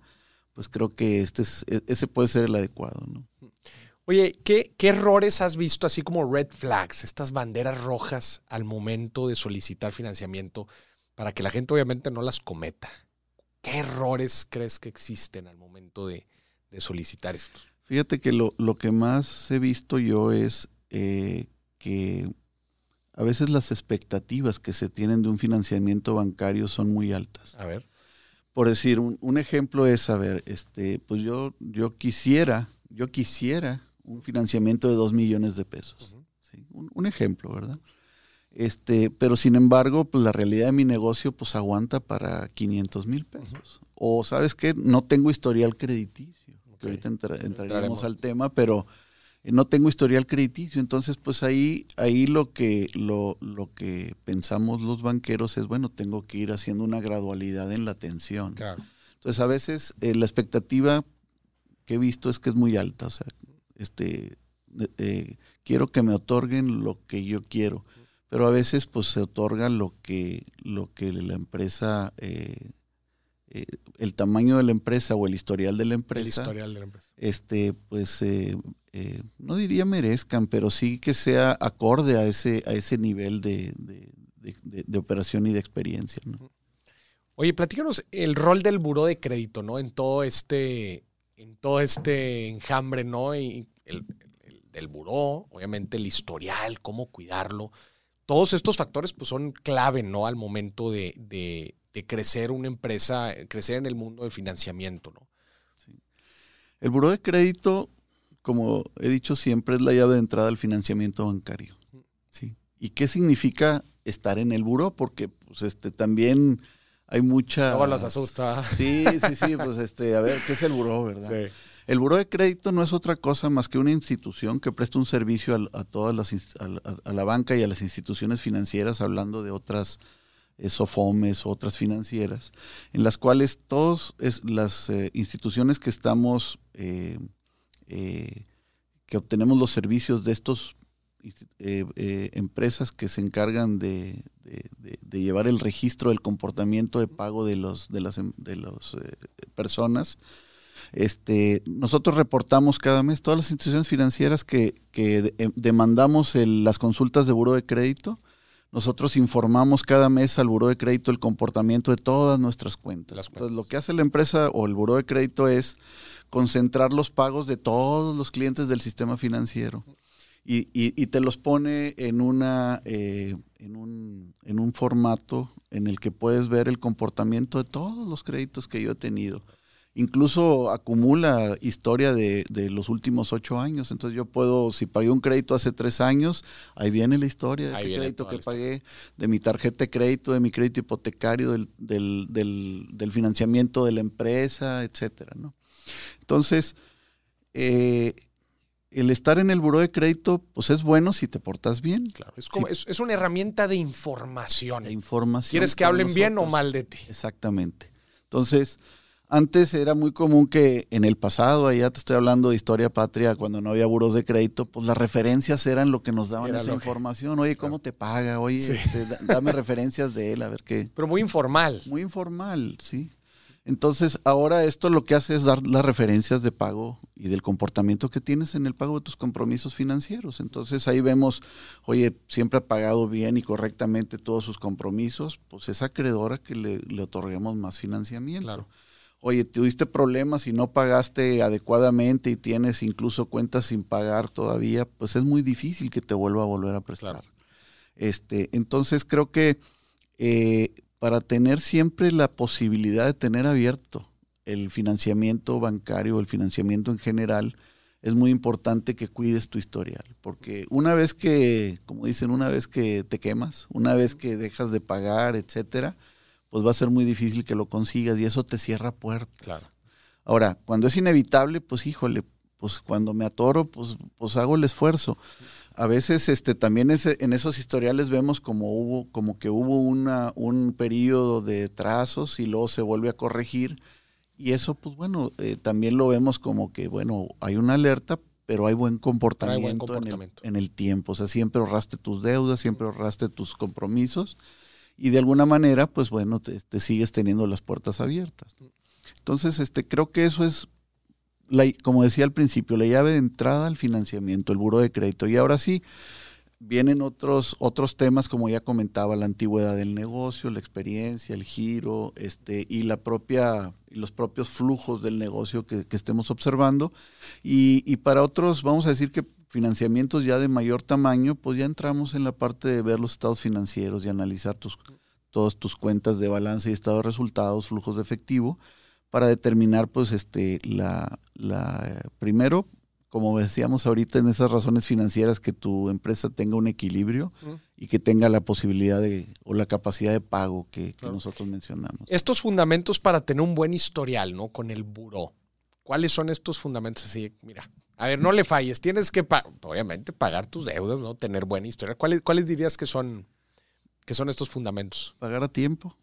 pues creo que este es, e, ese puede ser el adecuado. ¿no? Oye, ¿qué, ¿qué, errores has visto así como red flags, estas banderas rojas al momento de solicitar financiamiento para que la gente obviamente no las cometa? ¿Qué errores crees que existen al momento de, solicitar esto? Fíjate que lo, lo, que más he visto yo es eh, que a veces las expectativas que se tienen de un financiamiento bancario son muy altas. A ver por decir, un, ejemplo es, a ver, este, pues yo, yo quisiera, yo quisiera un financiamiento de dos millones de pesos. un, ejemplo, ¿verdad? Este, pero sin embargo, pues la realidad de mi negocio pues aguanta para 500 mil pesos. O sabes qué, no tengo historial crediticio, que ahorita entraremos al tema, pero no tengo historial crediticio, entonces pues ahí, ahí lo que, lo, lo, que pensamos los banqueros es, bueno, tengo que ir haciendo una gradualidad en la atención. Entonces a veces eh, la expectativa que he visto es que es muy alta, o sea, este, eh, quiero que me otorguen lo que yo quiero, pero a veces pues se otorga lo que, lo que la empresa... el tamaño de la empresa o el historial de la empresa, historial de la empresa. este, pues eh, no diría merezcan, pero sí que sea acorde a ese, a ese nivel de, operación y de experiencia. Oye, platícanos el rol del buró de crédito, ¿no? En todo este, en todo este enjambre, ¿no? Y el, del buró, obviamente el historial, cómo cuidarlo. Todos estos factores pues, son clave, ¿no? Al momento de, de crecer una empresa, crecer en el mundo del financiamiento, ¿no? El buró de crédito, como he dicho siempre, es la llave de entrada al financiamiento bancario. ¿sí? ¿Y qué significa estar en el buró? Porque pues, este, también hay mucha... Luego los asusta. Sí, sí, sí, pues este, a ver, ¿qué es el buró, verdad? Sí. El buró de crédito no es otra cosa más que una institución que presta un servicio a, todas las a, la banca y a las instituciones financieras, hablando de otras eh, SOFOMES, otras financieras, en las cuales todas las eh, instituciones que estamos, eh, que obtenemos los servicios de estos empresas que se encargan de, llevar el registro del comportamiento de pago de los de las de las personas este, nosotros reportamos cada mes todas las instituciones financieras que, demandamos las consultas de buro de crédito. Nosotros informamos cada mes al buro de crédito el comportamiento de todas nuestras cuentas. Entonces, lo que hace la empresa o el buro de crédito es concentrar los pagos de todos los clientes del sistema financiero. Y, te los pone en, una, eh, en, un, en un formato en el que puedes ver el comportamiento de todos los créditos que yo he tenido incluso acumula historia de, los últimos ocho años. Entonces yo puedo, si pagué un crédito hace tres años, ahí viene la historia de ese crédito que pagué, de mi tarjeta de crédito, de mi crédito hipotecario, del, del, del, financiamiento de la empresa, etcétera. ¿no? Entonces, eh, el estar en el buró de crédito, pues es bueno si te portas bien. Claro, es, como, es, una herramienta de información. De información. ¿Quieres que hablen bien o mal de ti? Exactamente. Entonces, antes era muy común que en el pasado, allá te estoy hablando de historia patria, cuando no había buros de crédito, pues las referencias eran lo que nos daban esa información. Oye, ¿cómo te paga? Oye, este, dame referencias de él, a ver qué. Pero muy informal. Muy informal, sí. Entonces, ahora esto lo que hace es dar las referencias de pago y del comportamiento que tienes en el pago de tus compromisos financieros. Entonces, ahí vemos, oye, siempre ha pagado bien y correctamente todos sus compromisos, pues es acreedora que le, le otorguemos más financiamiento. Claro oye, tuviste problemas y no pagaste adecuadamente y tienes incluso cuentas sin pagar todavía, pues es muy difícil que te vuelva a volver a prestar. Este, entonces creo que eh, para tener siempre la posibilidad de tener abierto el financiamiento bancario, el financiamiento en general, es muy importante que cuides tu historial, porque una vez que, como dicen, una vez que te quemas, una vez que dejas de pagar, etcétera, pues va a ser muy difícil que lo consigas y eso te cierra puertas. Claro. Ahora, cuando es inevitable, pues híjole, pues cuando me atoro, pues, pues hago el esfuerzo. A veces este, también en esos historiales vemos como, hubo, como que hubo una, un periodo de trazos y luego se vuelve a corregir. Y eso, pues bueno, eh, también lo vemos como que, bueno, hay una alerta, pero hay buen comportamiento, En, el, en, el, tiempo. O sea, siempre ahorraste tus deudas, siempre ahorraste tus compromisos y de alguna manera, pues bueno, te, sigues teniendo las puertas abiertas. Entonces, este, creo que eso es, como decía al principio, la llave de entrada al financiamiento, el buro de crédito. Y ahora sí, vienen otros, otros temas, como ya comentaba, la antigüedad del negocio, la experiencia, el giro, este, y la propia, los propios flujos del negocio que, estemos observando. Y, para otros, vamos a decir que financiamientos ya de mayor tamaño, pues ya entramos en la parte de ver los estados financieros y analizar tus, todas tus cuentas de balance y estado de resultados, flujos de efectivo, para determinar, pues, este, la, la, primero, como decíamos ahorita, en esas razones financieras, que tu empresa tenga un equilibrio y que tenga la posibilidad de, o la capacidad de pago que, nosotros mencionamos. Estos fundamentos para tener un buen historial, ¿no? Con el buró. ¿Cuáles son estos fundamentos? Así, mira, a ver, no le falles. Tienes que, obviamente, pagar tus deudas, ¿no? Tener buena historia. ¿Cuáles, cuáles dirías que son, que son estos fundamentos? Pagar a tiempo.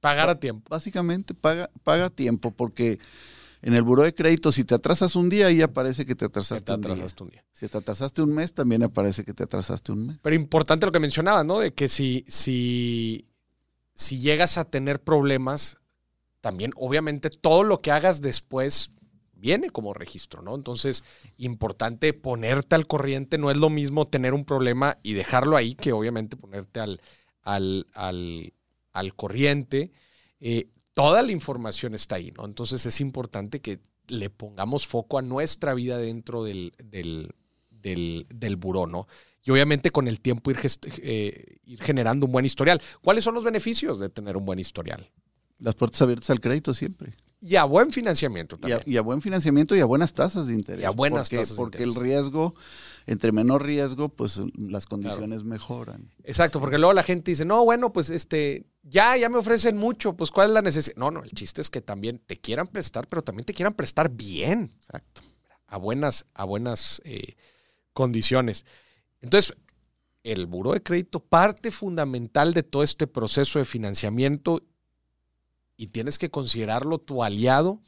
Pagar a tiempo. Básicamente, paga, paga a tiempo, porque en el buro de crédito, si te atrasas un día, ahí aparece que te atrasaste, un, día. un, día. Si te atrasaste un mes, también aparece que te atrasaste un mes. Pero importante lo que mencionabas, ¿no? De que si, si, si llegas a tener problemas, también, obviamente, todo lo que hagas después viene como registro, ¿no? Entonces, importante ponerte al corriente, no es lo mismo tener un problema y dejarlo ahí que obviamente ponerte al, al, al, corriente. Eh, toda la información está ahí, ¿no? Entonces es importante que le pongamos foco a nuestra vida dentro del, del, del, buró, ¿no? Y obviamente con el tiempo eh, ir generando un buen historial. ¿Cuáles son los beneficios de tener un buen historial? Las puertas abiertas al crédito siempre. Y a buen financiamiento también. Y a, buen financiamiento y a buenas tasas de interés. Y a buenas porque, tasas de Porque interés. el riesgo, entre menor riesgo, pues las condiciones mejoran. Exacto, porque luego la gente dice, no, bueno, pues este, ya, ya me ofrecen mucho, pues ¿cuál es la necesidad? No, no, el chiste es que también te quieran prestar, pero también te quieran prestar bien. Exacto. A buenas, a buenas eh, condiciones. Entonces, el buro de crédito, parte fundamental de todo este proceso de financiamiento y tienes que considerarlo tu aliado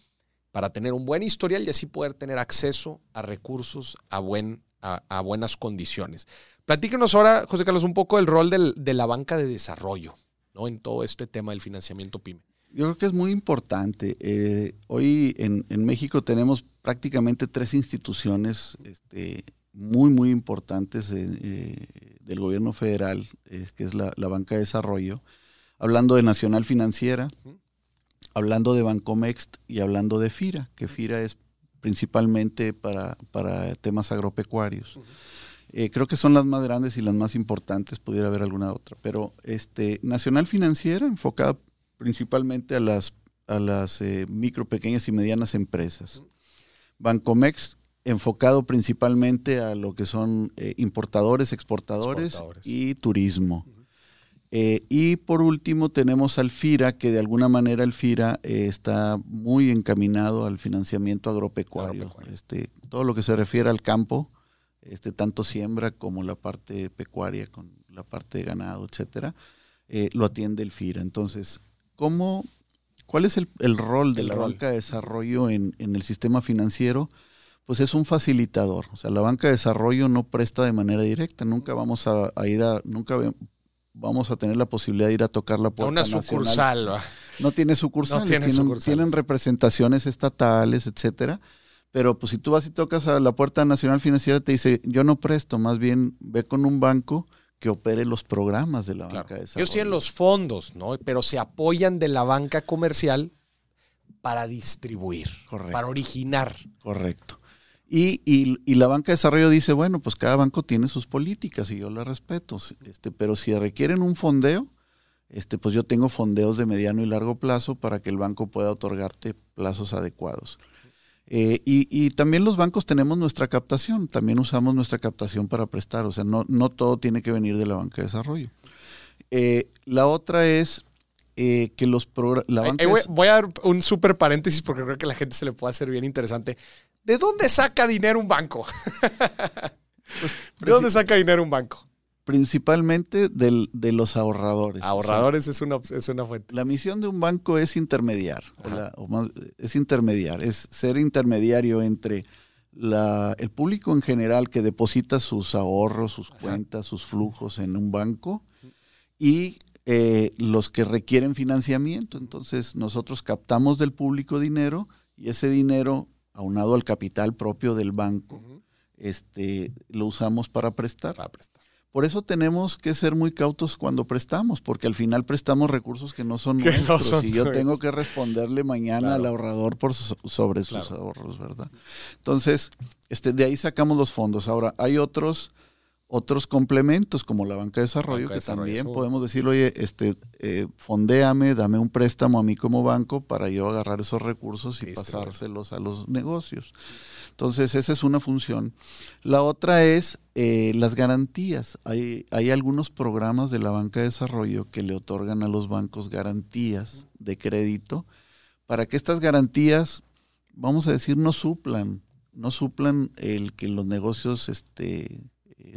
para tener un buen historial y así poder tener acceso a recursos a, buen, a, a buenas condiciones. Platíquenos ahora, José Carlos, un poco el rol del, de la banca de desarrollo ¿no? en todo este tema del financiamiento PYME. Yo creo que es muy importante. Eh, hoy en, en, México tenemos prácticamente tres instituciones este, muy, muy importantes eh, eh, del gobierno federal, eh, que es la, la, banca de desarrollo, hablando de Nacional Financiera, uh -huh. Hablando de Bancomext y hablando de FIRA, que FIRA es principalmente para, para temas agropecuarios. Uh -huh. Eh, creo que son las más grandes y las más importantes, pudiera haber alguna otra. Pero este, Nacional Financiera, enfocada principalmente a las, a las eh, micro, pequeñas y medianas empresas. Bancomex, enfocado principalmente a lo que son eh, importadores, exportadores, exportadores, y turismo. -huh. y por último tenemos al FIRA, que de alguna manera el FIRA está muy encaminado al financiamiento agropecuario. agropecuario. Este, todo lo que se refiere al campo, este, tanto siembra como la parte pecuaria, con la parte de ganado, etcétera, eh, lo atiende el FIRA. Entonces, ¿cómo, ¿cuál es el, el rol de El la rol. banca de desarrollo en, en, el sistema financiero? Pues es un facilitador. O sea, la banca de desarrollo no presta de manera directa. Nunca vamos a, a ir a, nunca vamos a tener la posibilidad de ir a tocar la puerta. Una sucursal. Nacional. No tiene sucursales. No tiene tienen, sucursales. tienen representaciones estatales, etcétera pero pues si tú vas y tocas a la puerta nacional financiera, te dice, yo no presto, más bien ve con un banco que opere los programas de la claro. banca de desarrollo. Ellos tienen los fondos, ¿no? Pero se apoyan de la banca comercial para distribuir, Correcto. para originar. Correcto. Y, y, y, la banca de desarrollo dice, bueno, pues cada banco tiene sus políticas y yo las respeto, este, pero si requieren un fondeo, este, pues yo tengo fondeos de mediano y largo plazo para que el banco pueda otorgarte plazos adecuados. Eh, y, y, también los bancos tenemos nuestra captación, también usamos nuestra captación para prestar, o sea, no, no todo tiene que venir de la banca de desarrollo. Eh, la otra es eh, que los voy, voy, a dar un súper paréntesis porque creo que a la gente se le puede hacer bien interesante. ¿De dónde saca dinero un banco? ¿De dónde saca dinero un banco? Principalmente del, de los ahorradores. Ahorradores o sea, es, una, es una fuente. La misión de un banco es intermediar, o la, o más, es intermediar, es ser intermediario entre la, el público en general que deposita sus ahorros, sus Ajá. cuentas, sus flujos en un banco y eh, los que requieren financiamiento. Entonces nosotros captamos del público dinero y ese dinero, aunado al capital propio del banco, uh -huh. este, lo usamos para prestar. Para prestar. Por eso tenemos que ser muy cautos cuando prestamos, porque al final prestamos recursos que no son que nuestros no son y yo tengo que responderle mañana claro. al ahorrador por su, sobre sus claro. ahorros, ¿verdad? Entonces, este, de ahí sacamos los fondos. Ahora, hay otros otros complementos como la banca de desarrollo banca que desarrollo, también podemos decir, oye, este, eh, fondéame, dame un préstamo a mí como banco para yo agarrar esos recursos y pasárselos a los negocios. Entonces, esa es una función. La otra es eh, las garantías. Hay, hay algunos programas de la banca de desarrollo que le otorgan a los bancos garantías de crédito para que estas garantías, vamos a decir, no suplan, no suplan el que los negocios este,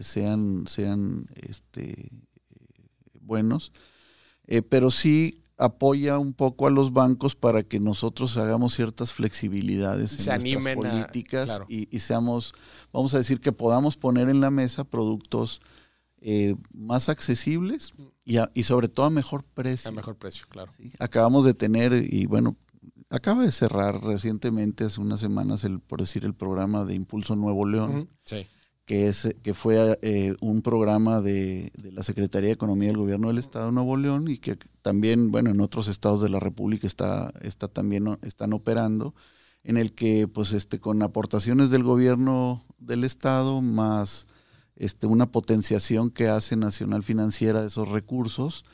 sean, sean este, buenos, eh, pero sí apoya un poco a los bancos para que nosotros hagamos ciertas flexibilidades Se en nuestras animen a- políticas claro. y, y seamos, vamos a decir, que podamos poner en la mesa productos eh, más accesibles y, a- y sobre todo a mejor precio. A mejor precio, claro. ¿sí? Acabamos de tener, y bueno, acaba de cerrar recientemente, hace unas semanas, el, por decir, el programa de Impulso Nuevo León Sí. Que, es, que fue eh, un programa de, la Secretaría de Economía del Gobierno del Estado de Nuevo León y que también, bueno, en otros estados de la República está, está también están operando, en el que, pues, este, con aportaciones del gobierno del Estado más este, una potenciación que hace Nacional Financiera de esos recursos,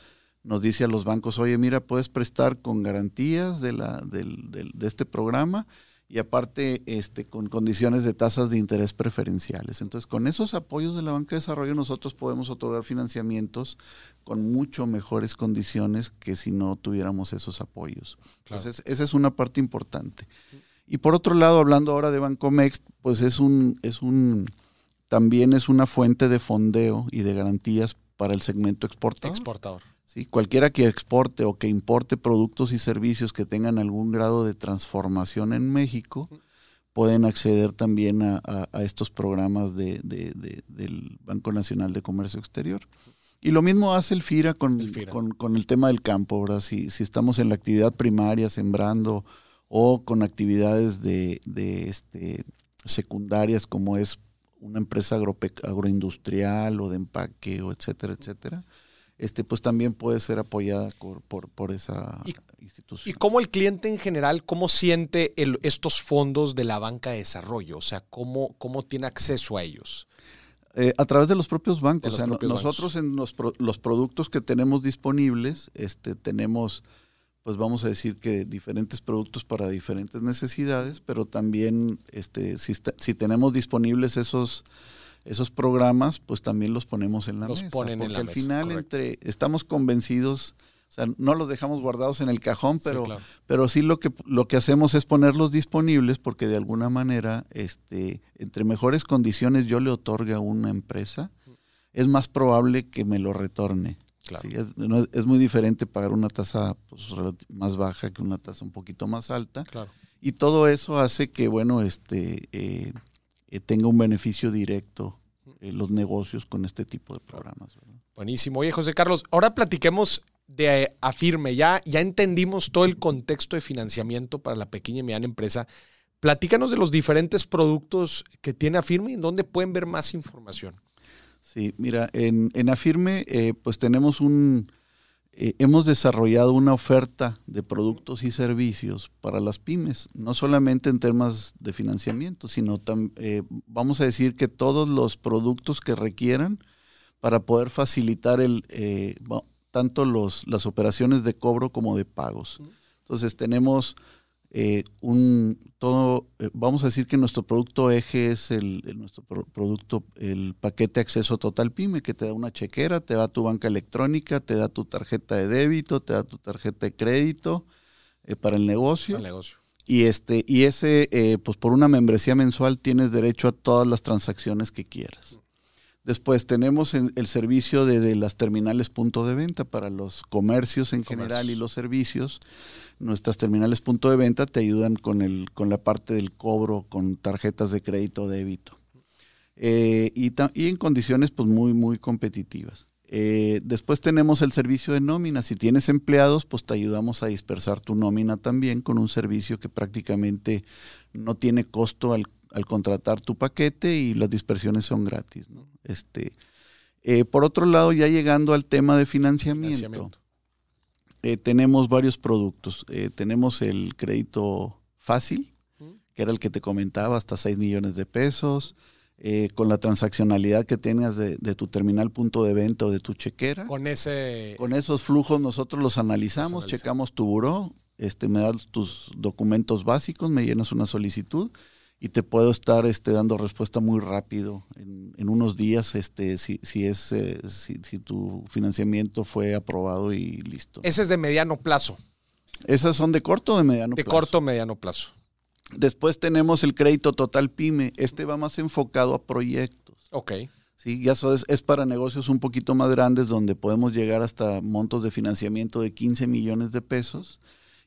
nos dice a los bancos, oye, mira, puedes prestar con garantías de, la, del, de este programa y aparte este, con condiciones de tasas de interés preferenciales. Entonces, con esos apoyos de la banca de desarrollo nosotros podemos otorgar financiamientos con mucho mejores condiciones que si no tuviéramos esos apoyos. Entonces, esa es una parte importante. Y por otro lado, hablando ahora de Bancomex, pues es un, es un, también es una fuente de fondeo y de garantías para el segmento exportador. Exportador. ¿Sí? Cualquiera que exporte o que importe productos y servicios que tengan algún grado de transformación en México pueden acceder también a, estos programas de, del Banco Nacional de Comercio Exterior. Y lo mismo hace el FIRA con el, Con, el tema del campo, ¿verdad? Si, si, estamos en la actividad primaria, sembrando, o con actividades de, este, secundarias como es una empresa agroindustrial o de empaque, o etcétera, etcétera este, pues también puede ser apoyada por, por, esa institución. ¿Y cómo el cliente en general, cómo siente estos fondos de la banca de desarrollo? O sea, ¿cómo, cómo tiene acceso a ellos? Eh, a través de los propios bancos. nosotros en los, los, productos que tenemos disponibles, este, tenemos, pues vamos a decir que diferentes productos para diferentes necesidades, pero también este, si, si tenemos disponibles esos esos programas, pues también los ponemos en la los mesa. Ponen porque en la al final entre estamos convencidos, o sea, no los dejamos guardados en el cajón, pero sí, pero sí lo que lo que hacemos es ponerlos disponibles porque de alguna manera, este, entre mejores condiciones yo le otorgue a una empresa, es más probable que me lo retorne. Claro. es, es, muy diferente pagar una tasa pues, más baja que una tasa un poquito más alta. Claro. Y todo eso hace que, bueno, este, eh, eh, tenga un beneficio directo en los negocios con este tipo de programas. Buenísimo. Oye, José Carlos, ahora platiquemos de eh, Afirme. Ya, ya entendimos todo el contexto de financiamiento para la pequeña y mediana empresa. Platícanos de los diferentes productos que tiene Afirme y en dónde pueden ver más información. Sí, mira, en, en Afirme eh, pues tenemos un, eh, hemos desarrollado una oferta de productos y servicios para las pymes, no solamente en temas de financiamiento, sino eh, vamos a decir que todos los productos que requieran para poder facilitar el, eh, tanto los, las operaciones de cobro como de pagos. Entonces tenemos eh, un todo, eh, vamos a decir que nuestro producto eje es el, nuestro producto, el paquete acceso total pyme, que te da una chequera, te da tu banca electrónica, te da tu tarjeta de débito, te da tu tarjeta de crédito eh, para el negocio. El negocio. Y este, y ese, pues por una membresía mensual tienes derecho a todas las transacciones que quieras. Después tenemos el servicio de, las terminales punto de venta para los comercios en general y los servicios. Nuestras terminales punto de venta te ayudan con, el, con la parte del cobro con tarjetas de crédito o débito. Eh, y, y, en condiciones pues muy, muy competitivas. Eh, después tenemos el servicio de nómina. Si tienes empleados, pues te ayudamos a dispersar tu nómina también con un servicio que prácticamente no tiene costo al al contratar tu paquete y las dispersiones son gratis. Este, eh, por otro lado, ya llegando al tema de financiamiento, eh, tenemos varios productos. Eh, tenemos el crédito fácil, que era el que te comentaba, hasta 6 millones de pesos. con la transaccionalidad que tengas de, tu terminal punto de venta o de tu chequera. Con ese. Con esos flujos nosotros los analizamos, checamos tu buró, este, me das tus documentos básicos, me llenas una solicitud y te puedo estar este, dando respuesta muy rápido en, unos días este, si, si, es, eh, si, tu financiamiento fue aprobado y listo. Ese es de mediano plazo. Esas son de corto o de mediano plazo. De corto o mediano plazo. Después tenemos el crédito total PYME. Este va más enfocado a proyectos. Ok. Sí, ya eso es, es, para negocios un poquito más grandes donde podemos llegar hasta montos de financiamiento de 15 millones de pesos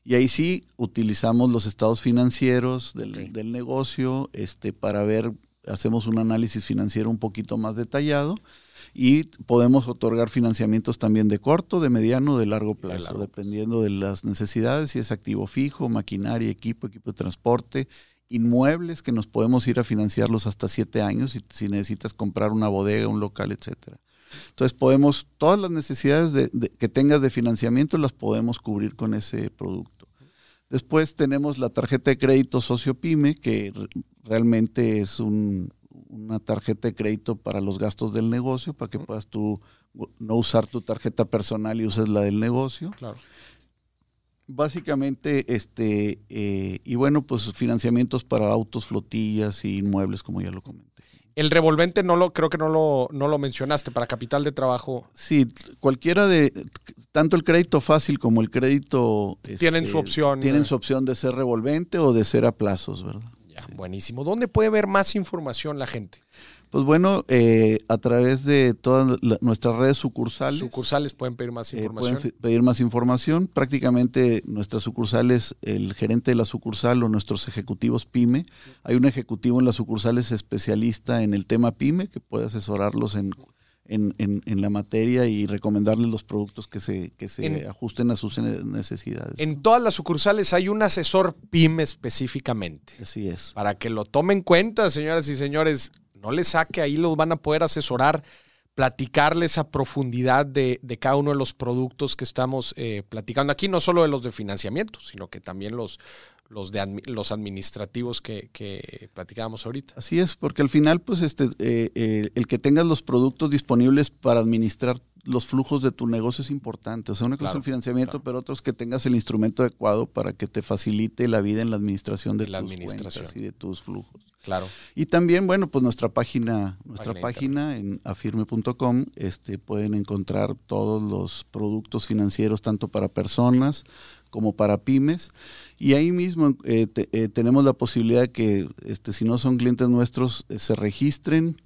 y ahí sí utilizamos los estados financieros del, del, negocio este, para ver, hacemos un análisis financiero un poquito más detallado y podemos otorgar financiamientos también de corto, de mediano, de largo plazo, dependiendo de las necesidades, si es activo fijo, maquinaria, equipo, equipo de transporte, inmuebles que nos podemos ir a financiarlos hasta siete años si, si necesitas comprar una bodega, un local, etcétera. Entonces podemos, todas las necesidades de, que tengas de financiamiento las podemos cubrir con ese producto. Después tenemos la tarjeta de crédito socio pyme, que realmente es una tarjeta de crédito para los gastos del negocio, para que puedas tú no usar tu tarjeta personal y uses la del negocio. Claro. Básicamente, este, eh, y bueno, pues financiamientos para autos, flotillas y inmuebles, como ya lo comenté. El revolvente no lo, creo que no lo, no lo mencionaste, para capital de trabajo. Sí, cualquiera de, tanto el crédito fácil como el crédito... Tienen su este, opción. Tienen eh. su opción de ser revolvente o de ser a plazos, ¿verdad? Ya, buenísimo. ¿Dónde puede ver más información la gente? Pues bueno, eh, a través de todas la- nuestras redes sucursales. Sucursales pueden pedir más eh, información. pueden pedir más información. Prácticamente nuestras sucursales, el gerente de la sucursal o nuestros ejecutivos PYME, hay un ejecutivo en las sucursales especialista en el tema PYME que puede asesorarlos en, en, en- en la materia y recomendarles los productos que se, que se En- ajusten a sus ne- necesidades. en todas las sucursales hay un asesor PYME específicamente. Así es. Para que lo tomen en cuenta, señoras y señores, no les saque, ahí los van a poder asesorar, platicarles a profundidad de, cada uno de los productos que estamos eh, platicando aquí, no solo de los de financiamiento, sino que también los, los, de los administrativos que, que platicábamos ahorita. Así es, porque al final, pues, este, eh, eh, el que tengas los productos disponibles para administrar los flujos de tu negocio es importante. O sea, una cosa Claro, es el financiamiento, claro. pero otro es que tengas el instrumento adecuado para que te facilite la vida en la administración de La tus administración. cuentas y de tus flujos. Claro. Y también, bueno, pues nuestra página, nuestra Página página en afirme.com, este, pueden encontrar todos los productos financieros, tanto para personas como para pymes. Y ahí mismo eh, te- eh, tenemos la posibilidad de que, este, si no son clientes nuestros, eh, se registren.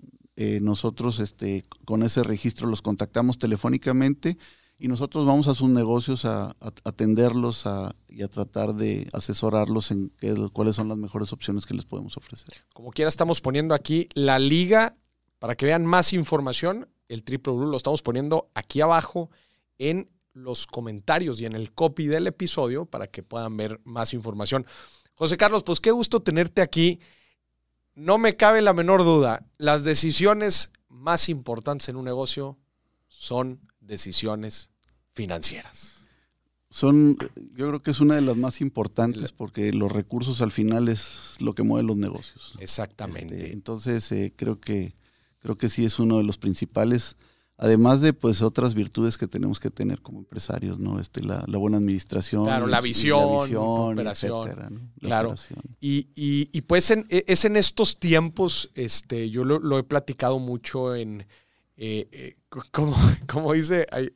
Eh, nosotros este, con ese registro los contactamos telefónicamente y nosotros vamos a sus negocios a, atenderlos y a tratar de asesorarlos en cuáles son las mejores opciones que les podemos ofrecer. Como quiera, estamos poniendo aquí la liga para que vean más información. El Triple Blue lo estamos poniendo aquí abajo en los comentarios y en el copy del episodio para que puedan ver más información. José Carlos, pues qué gusto tenerte aquí. No me cabe la menor duda, las decisiones más importantes en un negocio son decisiones financieras. Son, yo creo que es una de las más importantes porque los recursos al final es lo que mueve los negocios. Exactamente. Este, entonces eh, creo que creo que sí es uno de los principales, además de pues otras virtudes que tenemos que tener como empresarios, ¿no? Este, la, la buena administración, Claro, la visión, visión, operación. etcétera, ¿no? La Claro. operación. Y, y- y, pues en- e- es en estos tiempos, este, yo lo, lo he platicado mucho en, eh, eh, co- como, como dice, eh,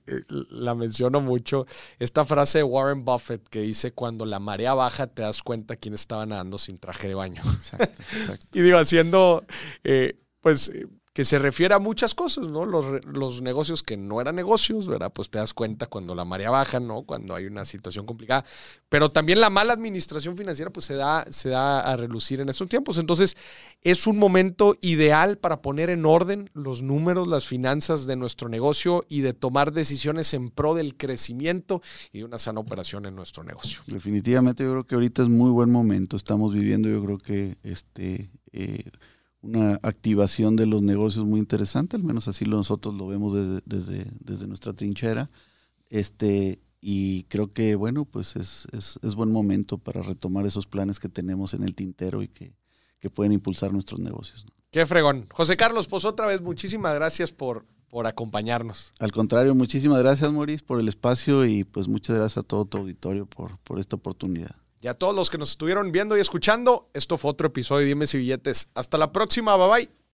la menciono mucho, esta frase de Warren Buffett que dice, cuando la marea baja te das cuenta quién estaba nadando sin traje de baño. Exacto, exacto. Y digo, haciendo, eh, pues, que se refiere a muchas cosas, ¿no? Los, los negocios que no eran negocios, ¿verdad? Pues te das cuenta cuando la marea baja, ¿no? Cuando hay una situación complicada. Pero también la mala administración financiera, pues se da, se da a relucir en estos tiempos. Entonces, es un momento ideal para poner en orden los números, las finanzas de nuestro negocio y de tomar decisiones en pro del crecimiento y de una sana operación en nuestro negocio. Definitivamente yo creo que ahorita es muy buen momento. Estamos viviendo, yo creo que este eh, una activación de los negocios muy interesante, al menos así lo- nosotros lo vemos desde, desde, desde nuestra trinchera. Este, y creo que, bueno, pues es, es, es buen momento para retomar esos planes que tenemos en el tintero y que, que pueden impulsar nuestros negocios. ¿no? Qué fregón. José Carlos, pues otra vez, muchísimas gracias por, por acompañarnos. Al contrario, muchísimas gracias, Maurice, por el espacio y pues muchas gracias a todo tu auditorio por, por esta oportunidad. Y a todos los que nos estuvieron viendo y escuchando, esto fue otro episodio de Dime si Billetes. Hasta la próxima, bye bye.